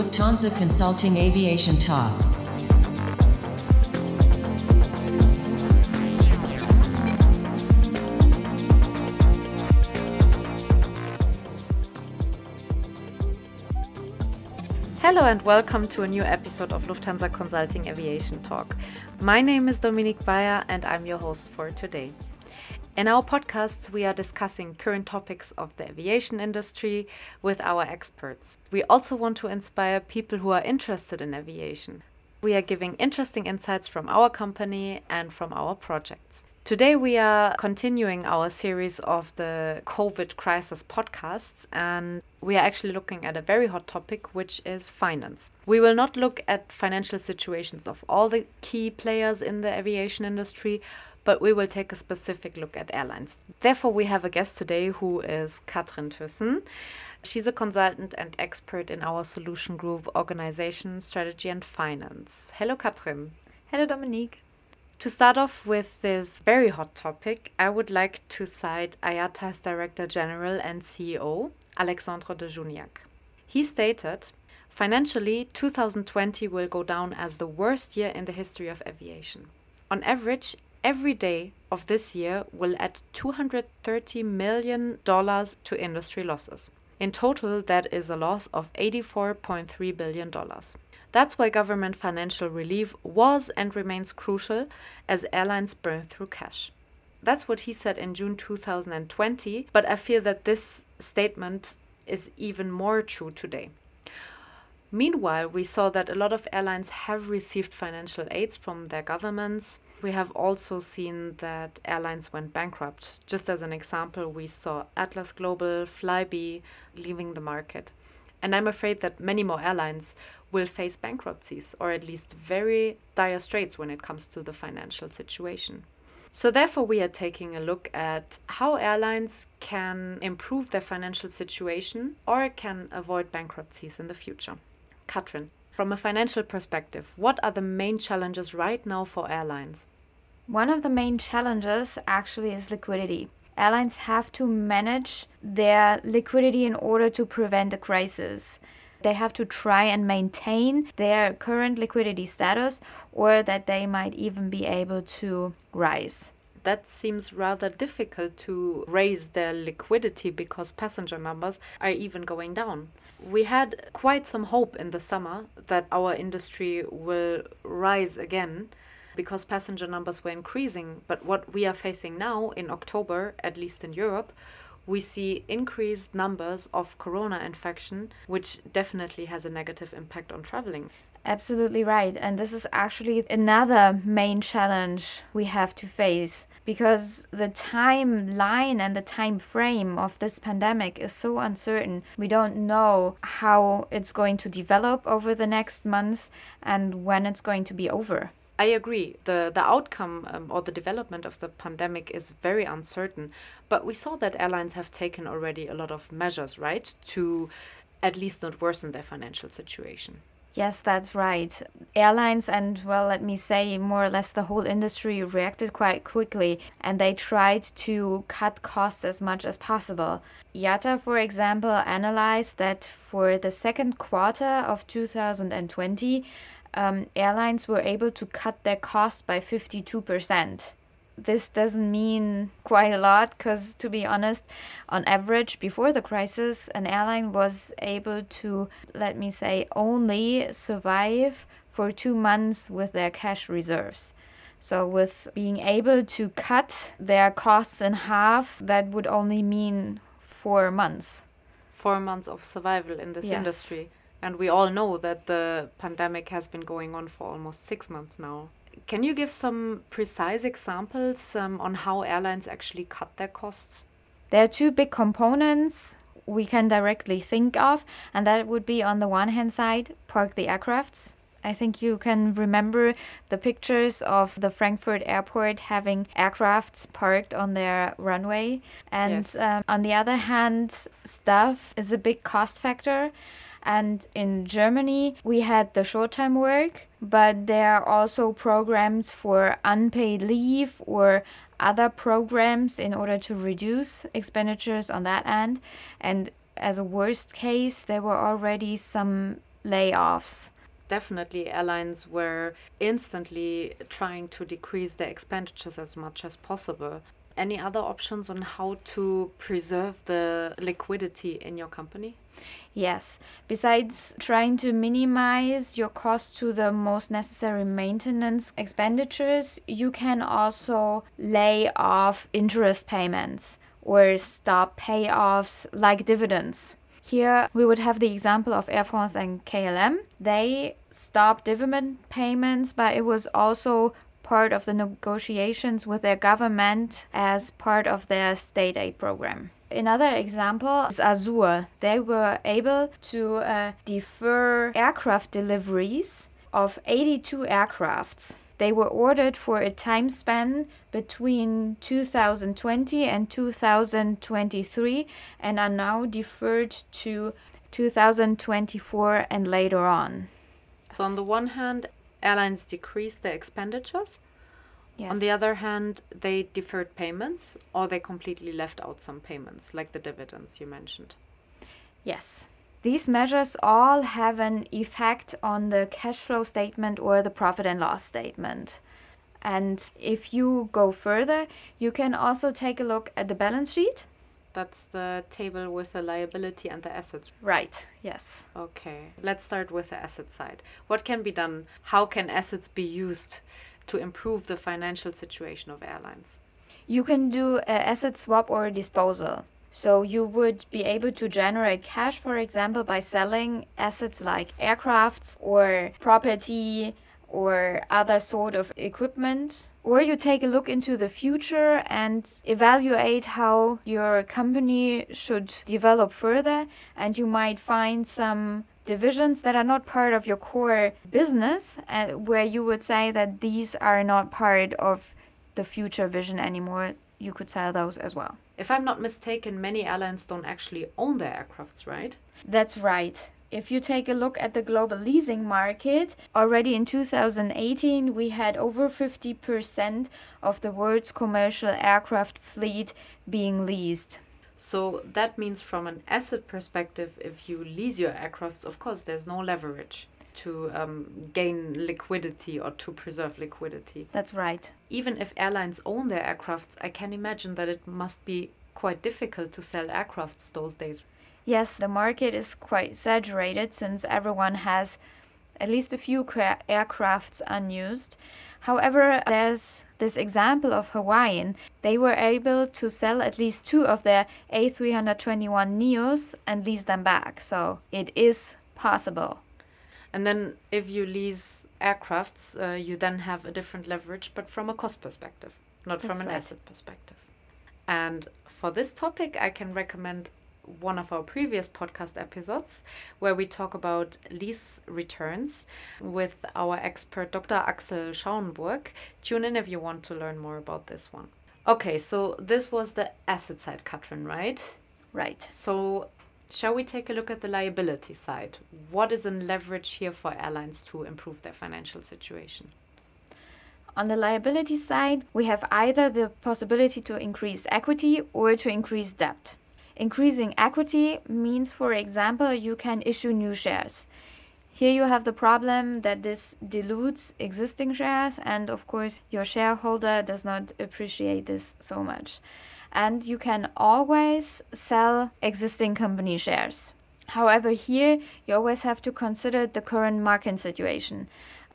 Lufthansa Consulting Aviation Talk. Hello and welcome to a new episode of Lufthansa Consulting Aviation Talk. My name is Dominique Bayer and I'm your host for today. In our podcasts, we are discussing current topics of the aviation industry with our experts. We also want to inspire people who are interested in aviation. We are giving interesting insights from our company and from our projects. Today, we are continuing our series of the COVID crisis podcasts, and we are actually looking at a very hot topic, which is finance. We will not look at financial situations of all the key players in the aviation industry, but we will take a specific look at airlines. Therefore, we have a guest today who is Katrin Thyssen. She's a consultant and expert in our solution group Organization, Strategy and Finance. Hello, Katrin. Hello, Dominique. To start off with this very hot topic, I would like to cite IATA's Director General and CEO, Alexandre de Juniac. He stated, Financially, 2020 will go down as the worst year in the history of aviation. On average, every day of this year will add $230 million to industry losses. In total, that is a loss of $84.3 billion. That's why government financial relief was and remains crucial as airlines burn through cash. That's what he said in June 2020, but I feel that this statement is even more true today. Meanwhile, we saw that a lot of airlines have received financial aids from their governments. We have also seen that airlines went bankrupt. Just as an example, we saw Atlas Global, Flybe leaving the market. And I'm afraid that many more airlines will face bankruptcies or at least very dire straits when it comes to the financial situation. So, therefore, we are taking a look at how airlines can improve their financial situation or can avoid bankruptcies in the future. Katrin, from a financial perspective, what are the main challenges right now for airlines? One of the main challenges actually is liquidity. Airlines have to manage their liquidity in order to prevent a crisis. They have to try and maintain their current liquidity status or that they might even be able to rise. That seems rather difficult to raise their liquidity because passenger numbers are even going down. We had quite some hope in the summer that our industry will rise again because passenger numbers were increasing. But what we are facing now in October, at least in Europe, we see increased numbers of corona infection, which definitely has a negative impact on traveling. Absolutely right. And this is actually another main challenge we have to face because the timeline and the time frame of this pandemic is so uncertain. We don't know how it's going to develop over the next months and when it's going to be over. I agree. The the outcome um, or the development of the pandemic is very uncertain, but we saw that airlines have taken already a lot of measures, right, to at least not worsen their financial situation. Yes, that's right. Airlines and, well, let me say, more or less the whole industry reacted quite quickly and they tried to cut costs as much as possible. IATA, for example, analyzed that for the second quarter of 2020, um, airlines were able to cut their cost by 52%. This doesn't mean quite a lot because, to be honest, on average, before the crisis, an airline was able to, let me say, only survive for two months with their cash reserves. So, with being able to cut their costs in half, that would only mean four months. Four months of survival in this Yes. industry. And we all know that the pandemic has been going on for almost six months now. Can you give some precise examples um, on how airlines actually cut their costs? There are two big components we can directly think of, and that would be on the one hand side, park the aircrafts. I think you can remember the pictures of the Frankfurt airport having aircrafts parked on their runway. And Yes. um, on the other hand, staff is a big cost factor. And in Germany, we had the short time work, but there are also programs for unpaid leave or other programs in order to reduce expenditures on that end. And as a worst case, there were already some layoffs. Definitely, airlines were instantly trying to decrease their expenditures as much as possible. Any other options on how to preserve the liquidity in your company? Yes. Besides trying to minimize your cost to the most necessary maintenance expenditures, you can also lay off interest payments or stop payoffs like dividends. Here we would have the example of Air France and KLM. They stopped dividend payments, but it was also part of the negotiations with their government as part of their state aid program. Another example is Azul. They were able to uh, defer aircraft deliveries of 82 aircrafts. They were ordered for a time span between 2020 and 2023 and are now deferred to 2024 and later on. So, on the one hand, airlines decreased their expenditures. Yes. On the other hand, they deferred payments or they completely left out some payments, like the dividends you mentioned. Yes. These measures all have an effect on the cash flow statement or the profit and loss statement. And if you go further, you can also take a look at the balance sheet. That's the table with the liability and the assets. Right, yes. Okay, let's start with the asset side. What can be done? How can assets be used to improve the financial situation of airlines? You can do an asset swap or a disposal. So you would be able to generate cash, for example, by selling assets like aircrafts or property or other sort of equipment. Or you take a look into the future and evaluate how your company should develop further, and you might find some divisions that are not part of your core business, uh, where you would say that these are not part of the future vision anymore. You could sell those as well. If I'm not mistaken, many airlines don't actually own their aircrafts, right? That's right. If you take a look at the global leasing market, already in 2018 we had over 50% of the world's commercial aircraft fleet being leased. So that means, from an asset perspective, if you lease your aircrafts, of course, there's no leverage to um, gain liquidity or to preserve liquidity. That's right. Even if airlines own their aircrafts, I can imagine that it must be quite difficult to sell aircrafts those days. Yes, the market is quite saturated since everyone has at least a few cra- aircrafts unused. However, there's this example of Hawaiian. They were able to sell at least two of their A321 Neos and lease them back. So it is possible. And then if you lease aircrafts, uh, you then have a different leverage, but from a cost perspective, not That's from an right. asset perspective. And for this topic, I can recommend one of our previous podcast episodes where we talk about lease returns with our expert Dr. Axel Schauenburg. Tune in if you want to learn more about this one. Okay, so this was the asset side, Katrin, right? Right. So, shall we take a look at the liability side? What is in leverage here for airlines to improve their financial situation? On the liability side, we have either the possibility to increase equity or to increase debt. Increasing equity means, for example, you can issue new shares. Here you have the problem that this dilutes existing shares, and of course, your shareholder does not appreciate this so much. And you can always sell existing company shares. However, here you always have to consider the current market situation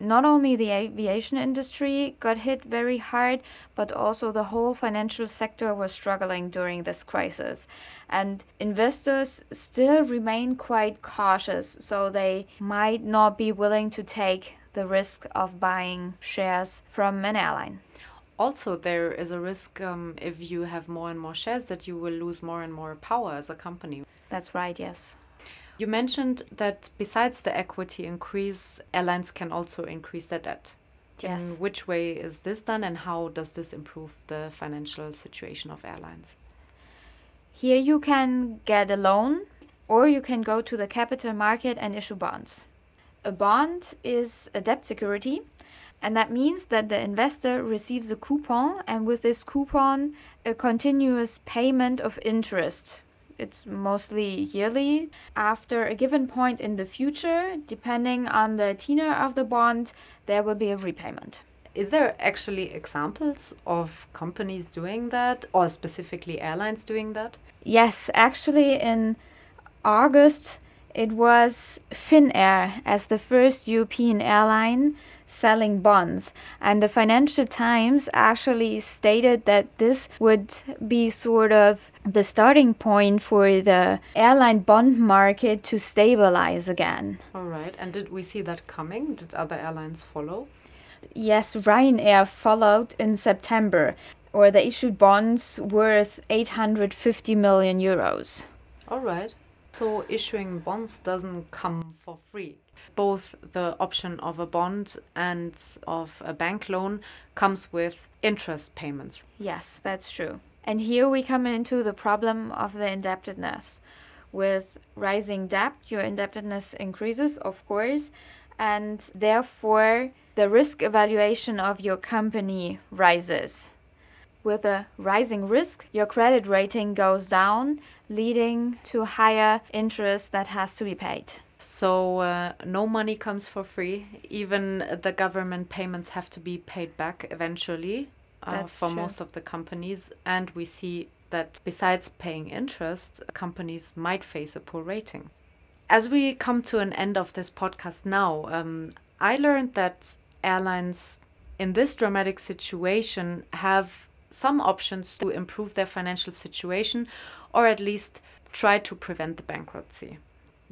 not only the aviation industry got hit very hard, but also the whole financial sector was struggling during this crisis. And investors still remain quite cautious, so they might not be willing to take the risk of buying shares from an airline. Also, there is a risk um, if you have more and more shares that you will lose more and more power as a company. That's right, yes. You mentioned that besides the equity increase, airlines can also increase their debt. Yes. In which way is this done and how does this improve the financial situation of airlines? Here you can get a loan or you can go to the capital market and issue bonds. A bond is a debt security, and that means that the investor receives a coupon, and with this coupon, a continuous payment of interest it's mostly yearly. After a given point in the future, depending on the tenor of the bond, there will be a repayment. Is there actually examples of companies doing that or specifically airlines doing that? Yes, actually, in August, it was Finnair as the first European airline selling bonds. And the Financial Times actually stated that this would be sort of the starting point for the airline bond market to stabilize again. All right. And did we see that coming? Did other airlines follow? Yes, Ryanair followed in September, or they issued bonds worth 850 million euros. All right. So issuing bonds doesn't come for free. Both the option of a bond and of a bank loan comes with interest payments. Yes, that's true. And here we come into the problem of the indebtedness. With rising debt, your indebtedness increases, of course, and therefore the risk evaluation of your company rises. With a rising risk, your credit rating goes down, leading to higher interest that has to be paid. So uh, no money comes for free. Even the government payments have to be paid back eventually uh, for true. most of the companies. And we see that besides paying interest, companies might face a poor rating. As we come to an end of this podcast now, um, I learned that airlines in this dramatic situation have some options to improve their financial situation or at least try to prevent the bankruptcy.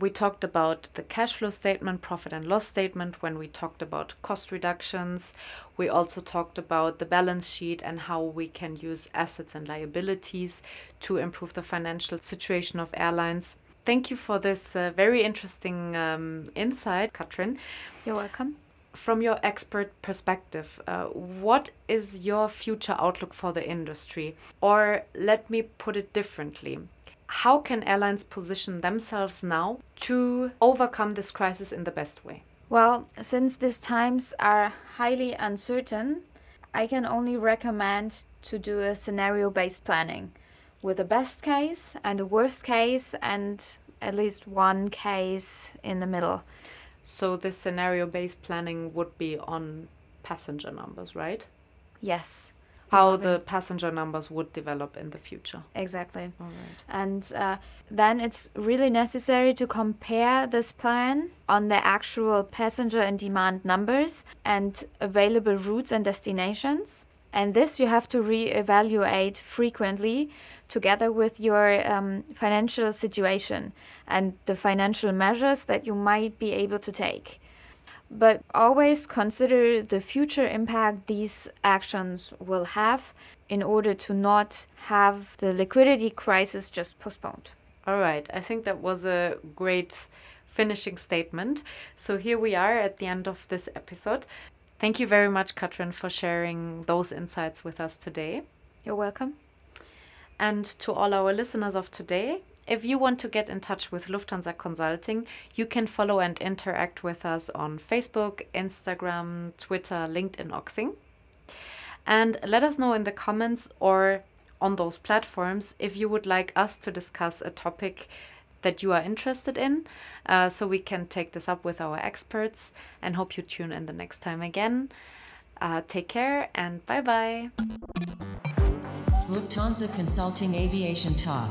We talked about the cash flow statement, profit and loss statement when we talked about cost reductions. We also talked about the balance sheet and how we can use assets and liabilities to improve the financial situation of airlines. Thank you for this uh, very interesting um, insight, Katrin. You're welcome. From your expert perspective, uh, what is your future outlook for the industry? Or let me put it differently how can airlines position themselves now to overcome this crisis in the best way? Well, since these times are highly uncertain, I can only recommend to do a scenario based planning with a best case and a worst case and at least one case in the middle. So, this scenario based planning would be on passenger numbers, right? Yes. How the passenger numbers would develop in the future. Exactly. All right. And uh, then it's really necessary to compare this plan on the actual passenger and demand numbers and available routes and destinations. And this you have to re-evaluate frequently together with your um, financial situation and the financial measures that you might be able to take. But always consider the future impact these actions will have in order to not have the liquidity crisis just postponed. All right. I think that was a great finishing statement. So here we are at the end of this episode. Thank you very much, Katrin, for sharing those insights with us today. You're welcome. And to all our listeners of today, if you want to get in touch with Lufthansa Consulting, you can follow and interact with us on Facebook, Instagram, Twitter, LinkedIn, or Xing. And let us know in the comments or on those platforms if you would like us to discuss a topic that you are interested in uh, so we can take this up with our experts and hope you tune in the next time again. Uh, take care and bye bye. Lufthansa Consulting Aviation Talk.